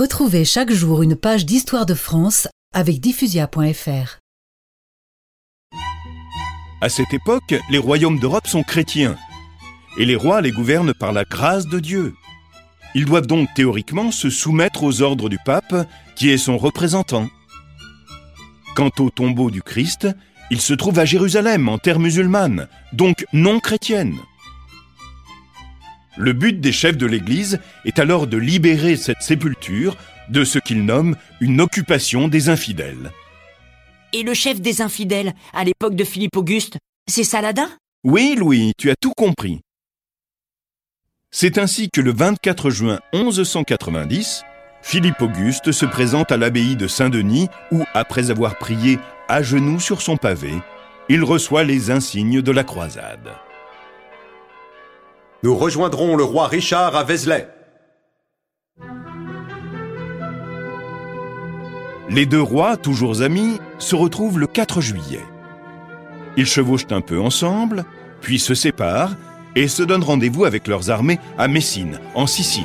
Retrouvez chaque jour une page d'histoire de France avec diffusia.fr. À cette époque, les royaumes d'Europe sont chrétiens et les rois les gouvernent par la grâce de Dieu. Ils doivent donc théoriquement se soumettre aux ordres du pape, qui est son représentant. Quant au tombeau du Christ, il se trouve à Jérusalem, en terre musulmane, donc non chrétienne. Le but des chefs de l'Église est alors de libérer cette sépulture de ce qu'ils nomment une occupation des infidèles. Et le chef des infidèles, à l'époque de Philippe Auguste, c'est Saladin? Oui, Louis, tu as tout compris. C'est ainsi que le 24 juin 1190, Philippe Auguste se présente à l'abbaye de Saint-Denis où, après avoir prié à genoux sur son pavé, il reçoit les insignes de la croisade. Nous rejoindrons le roi Richard à Vézelay. Les deux rois, toujours amis, se retrouvent le 4 juillet. Ils chevauchent un peu ensemble, puis se séparent et se donnent rendez-vous avec leurs armées à Messine, en Sicile.